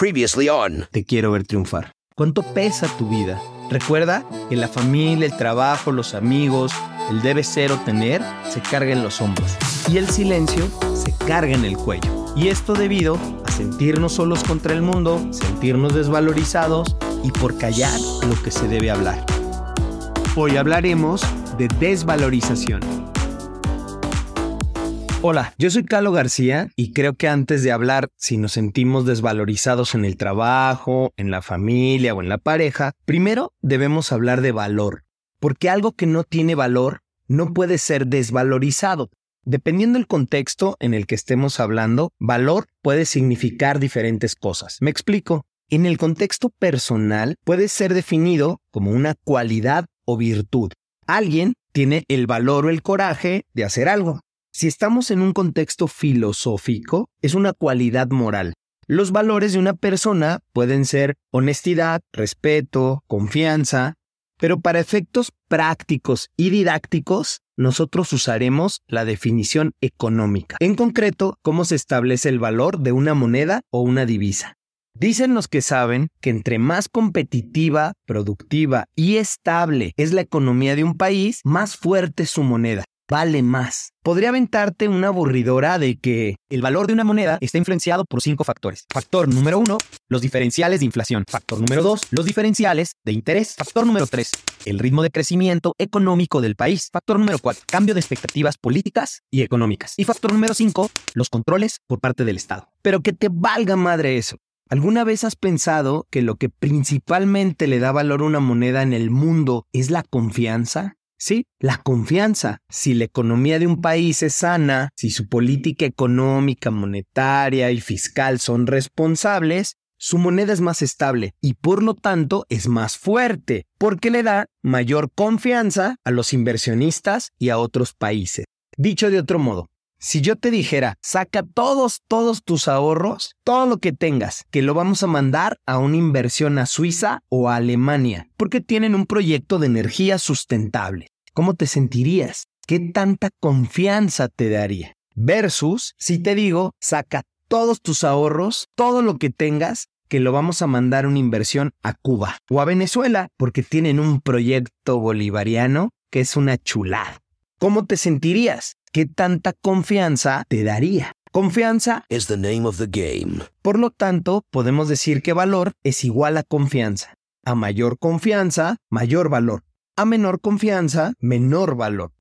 Previously on. Te quiero ver triunfar. ¿Cuánto pesa tu vida? Recuerda que la familia, el trabajo, los amigos, el debe ser o tener se carga en los hombros y el silencio se carga en el cuello. Y esto debido a sentirnos solos contra el mundo, sentirnos desvalorizados y por callar lo que se debe hablar. Hoy hablaremos de desvalorización. Hola, yo soy Carlos García y creo que antes de hablar si nos sentimos desvalorizados en el trabajo, en la familia o en la pareja, primero debemos hablar de valor, porque algo que no tiene valor no puede ser desvalorizado. Dependiendo del contexto en el que estemos hablando, valor puede significar diferentes cosas. Me explico. En el contexto personal puede ser definido como una cualidad o virtud. Alguien tiene el valor o el coraje de hacer algo. Si estamos en un contexto filosófico, es una cualidad moral. Los valores de una persona pueden ser honestidad, respeto, confianza, pero para efectos prácticos y didácticos, nosotros usaremos la definición económica. En concreto, cómo se establece el valor de una moneda o una divisa. Dicen los que saben que entre más competitiva, productiva y estable es la economía de un país, más fuerte es su moneda vale más. Podría aventarte una aburridora de que el valor de una moneda está influenciado por cinco factores. Factor número uno, los diferenciales de inflación. Factor número dos, los diferenciales de interés. Factor número tres, el ritmo de crecimiento económico del país. Factor número cuatro, cambio de expectativas políticas y económicas. Y factor número cinco, los controles por parte del Estado. Pero que te valga madre eso. ¿Alguna vez has pensado que lo que principalmente le da valor a una moneda en el mundo es la confianza? Sí, la confianza. Si la economía de un país es sana, si su política económica, monetaria y fiscal son responsables, su moneda es más estable y por lo tanto es más fuerte, porque le da mayor confianza a los inversionistas y a otros países. Dicho de otro modo, si yo te dijera, saca todos, todos tus ahorros, todo lo que tengas, que lo vamos a mandar a una inversión a Suiza o a Alemania, porque tienen un proyecto de energía sustentable. ¿Cómo te sentirías? ¿Qué tanta confianza te daría? Versus, si te digo, saca todos tus ahorros, todo lo que tengas, que lo vamos a mandar una inversión a Cuba o a Venezuela, porque tienen un proyecto bolivariano que es una chulada. ¿Cómo te sentirías? ¿Qué tanta confianza te daría? Confianza is the name of the game. Por lo tanto, podemos decir que valor es igual a confianza. A mayor confianza, mayor valor. A menor confianza, menor valor.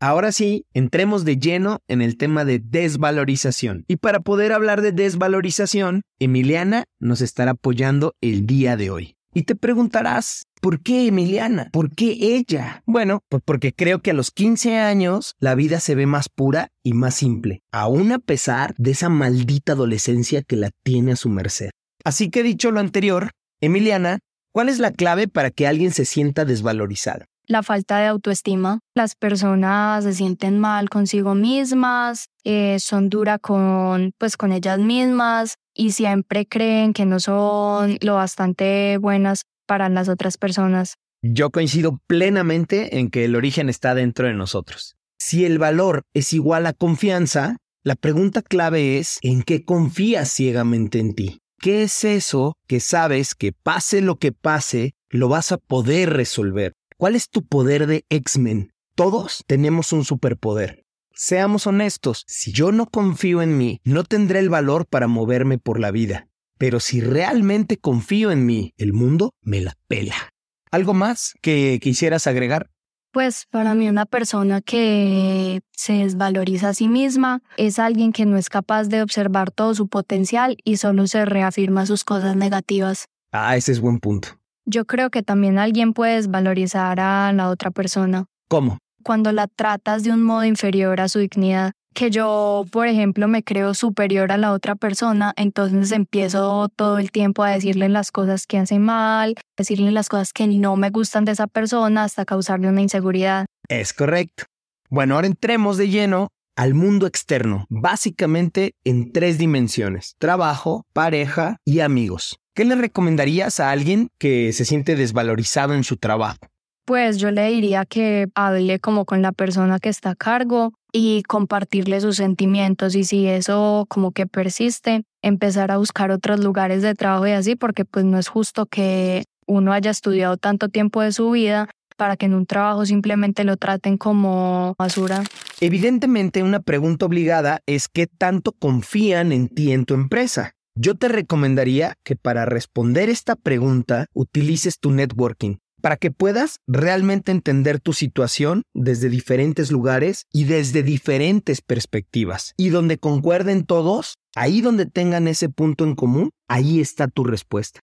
Ahora sí, entremos de lleno en el tema de desvalorización. Y para poder hablar de desvalorización, Emiliana nos estará apoyando el día de hoy. Y te preguntarás, ¿por qué Emiliana? ¿Por qué ella? Bueno, pues porque creo que a los 15 años la vida se ve más pura y más simple, aún a pesar de esa maldita adolescencia que la tiene a su merced. Así que dicho lo anterior, Emiliana, ¿cuál es la clave para que alguien se sienta desvalorizado? la falta de autoestima. Las personas se sienten mal consigo mismas, eh, son duras con, pues, con ellas mismas y siempre creen que no son lo bastante buenas para las otras personas. Yo coincido plenamente en que el origen está dentro de nosotros. Si el valor es igual a confianza, la pregunta clave es ¿en qué confías ciegamente en ti? ¿Qué es eso que sabes que pase lo que pase, lo vas a poder resolver? ¿Cuál es tu poder de X-Men? Todos tenemos un superpoder. Seamos honestos, si yo no confío en mí, no tendré el valor para moverme por la vida. Pero si realmente confío en mí, el mundo me la pela. ¿Algo más que quisieras agregar? Pues para mí una persona que se desvaloriza a sí misma es alguien que no es capaz de observar todo su potencial y solo se reafirma sus cosas negativas. Ah, ese es buen punto. Yo creo que también alguien puede desvalorizar a la otra persona. ¿Cómo? Cuando la tratas de un modo inferior a su dignidad. Que yo, por ejemplo, me creo superior a la otra persona, entonces empiezo todo el tiempo a decirle las cosas que hace mal, decirle las cosas que no me gustan de esa persona hasta causarle una inseguridad. Es correcto. Bueno, ahora entremos de lleno al mundo externo, básicamente en tres dimensiones, trabajo, pareja y amigos. ¿Qué le recomendarías a alguien que se siente desvalorizado en su trabajo? Pues yo le diría que hable como con la persona que está a cargo y compartirle sus sentimientos y si eso como que persiste, empezar a buscar otros lugares de trabajo y así, porque pues no es justo que uno haya estudiado tanto tiempo de su vida para que en un trabajo simplemente lo traten como basura. Evidentemente, una pregunta obligada es qué tanto confían en ti en tu empresa. Yo te recomendaría que para responder esta pregunta utilices tu networking para que puedas realmente entender tu situación desde diferentes lugares y desde diferentes perspectivas. Y donde concuerden todos, ahí donde tengan ese punto en común, ahí está tu respuesta.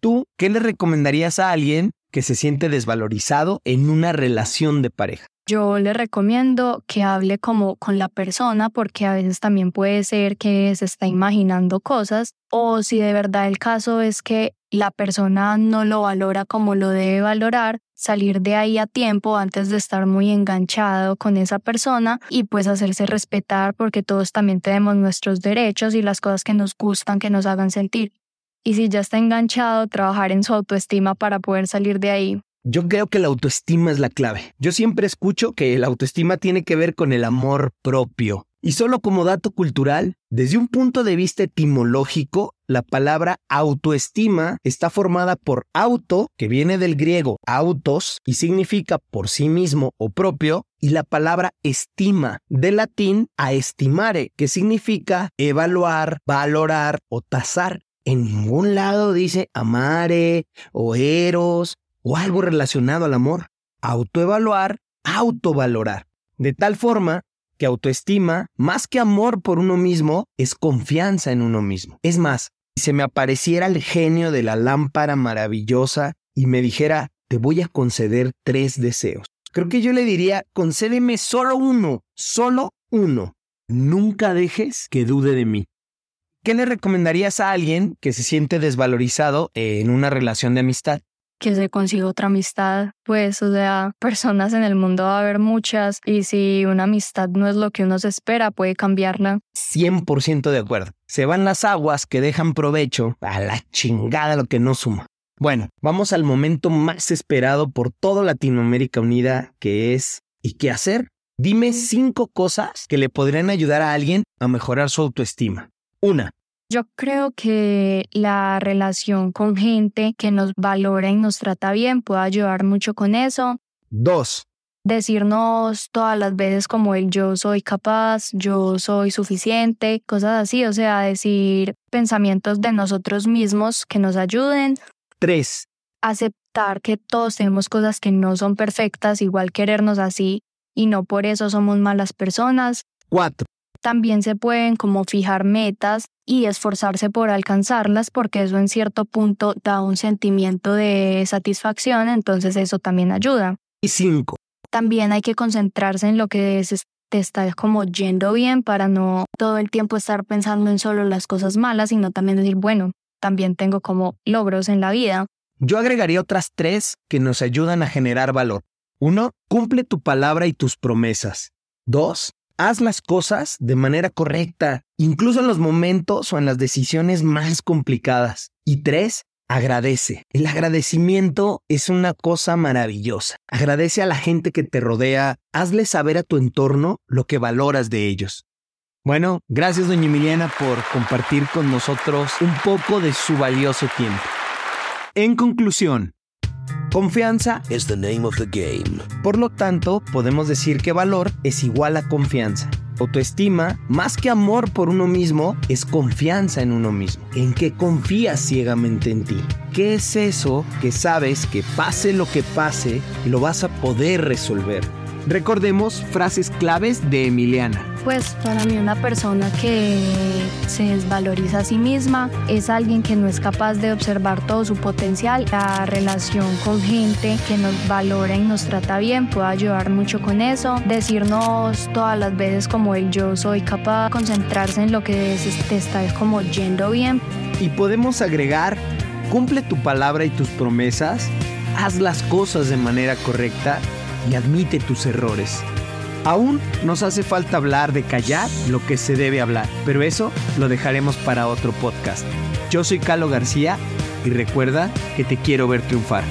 ¿Tú qué le recomendarías a alguien que se siente desvalorizado en una relación de pareja? Yo le recomiendo que hable como con la persona porque a veces también puede ser que se está imaginando cosas o si de verdad el caso es que la persona no lo valora como lo debe valorar, salir de ahí a tiempo antes de estar muy enganchado con esa persona y pues hacerse respetar porque todos también tenemos nuestros derechos y las cosas que nos gustan, que nos hagan sentir. Y si ya está enganchado, trabajar en su autoestima para poder salir de ahí. Yo creo que la autoestima es la clave. Yo siempre escucho que la autoestima tiene que ver con el amor propio. Y solo como dato cultural, desde un punto de vista etimológico, la palabra autoestima está formada por auto, que viene del griego autos y significa por sí mismo o propio, y la palabra estima, del latín a estimare, que significa evaluar, valorar o tasar. En ningún lado dice amare o eros o algo relacionado al amor. Autoevaluar, autovalorar. De tal forma que autoestima, más que amor por uno mismo, es confianza en uno mismo. Es más, si se me apareciera el genio de la lámpara maravillosa y me dijera, te voy a conceder tres deseos. Creo que yo le diría, concédeme solo uno, solo uno. Nunca dejes que dude de mí. ¿Qué le recomendarías a alguien que se siente desvalorizado en una relación de amistad? Que se consiga otra amistad, pues, o sea, personas en el mundo va a haber muchas y si una amistad no es lo que uno se espera, puede cambiarla. 100% de acuerdo. Se van las aguas que dejan provecho a la chingada lo que no suma. Bueno, vamos al momento más esperado por toda Latinoamérica Unida, que es ¿y qué hacer? Dime cinco cosas que le podrían ayudar a alguien a mejorar su autoestima. Una, yo creo que la relación con gente que nos valora y nos trata bien puede ayudar mucho con eso. Dos. Decirnos todas las veces como el yo soy capaz, yo soy suficiente, cosas así, o sea, decir pensamientos de nosotros mismos que nos ayuden. Tres. Aceptar que todos tenemos cosas que no son perfectas, igual querernos así y no por eso somos malas personas. Cuatro. También se pueden como fijar metas y esforzarse por alcanzarlas porque eso en cierto punto da un sentimiento de satisfacción, entonces eso también ayuda. Y cinco. También hay que concentrarse en lo que te está como yendo bien para no todo el tiempo estar pensando en solo las cosas malas, sino también decir, bueno, también tengo como logros en la vida. Yo agregaría otras tres que nos ayudan a generar valor. Uno, cumple tu palabra y tus promesas. Dos, haz las cosas de manera correcta, incluso en los momentos o en las decisiones más complicadas. Y tres, agradece. El agradecimiento es una cosa maravillosa. Agradece a la gente que te rodea, hazle saber a tu entorno lo que valoras de ellos. Bueno, gracias doña Emiliana por compartir con nosotros un poco de su valioso tiempo. En conclusión, Confianza is the name of the game. Por lo tanto, podemos decir que valor es igual a confianza. Autoestima, más que amor por uno mismo, es confianza en uno mismo, en que confías ciegamente en ti. ¿Qué es eso que sabes que pase lo que pase, lo vas a poder resolver? Recordemos frases claves de Emiliana. Pues para mí una persona que se desvaloriza a sí misma es alguien que no es capaz de observar todo su potencial. La relación con gente que nos valora y nos trata bien puede ayudar mucho con eso. Decirnos todas las veces como el yo soy capaz, concentrarse en lo que te está como yendo bien. Y podemos agregar, cumple tu palabra y tus promesas, haz las cosas de manera correcta y admite tus errores. Aún nos hace falta hablar de callar lo que se debe hablar, pero eso lo dejaremos para otro podcast. Yo soy Carlo García y recuerda que te quiero ver triunfar.